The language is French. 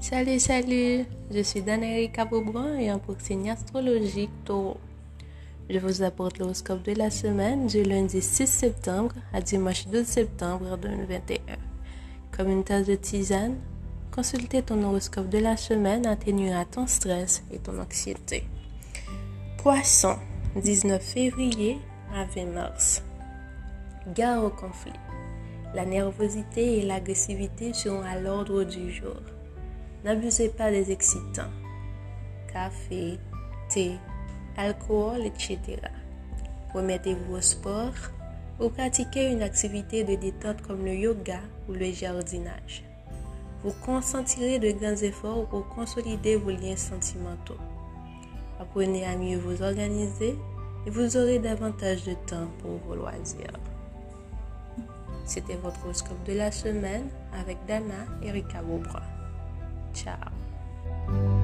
Salut, salut, je suis Dana Beaubrun et un proxénie astrologique taureau. Je vous apporte l'horoscope de la semaine du lundi 6 septembre à dimanche 12 septembre 2021. Comme une tasse de tisane, consulter ton horoscope de la semaine atténuera ton stress et ton anxiété. Poisson, 19 février à 20 mars. Gare au conflit. La nervosité et l'agressivité seront à l'ordre du jour. N'abusez pas des excitants. Café, thé, alcool, etc. Remettez-vous au sport ou pratiquez une activité de détente comme le yoga ou le jardinage. Vous consentirez de grands efforts pour consolider vos liens sentimentaux. Apprenez à mieux vous organiser et vous aurez davantage de temps pour vos loisirs. C'était votre horoscope de la semaine avec Dana et Ricabo Ciao.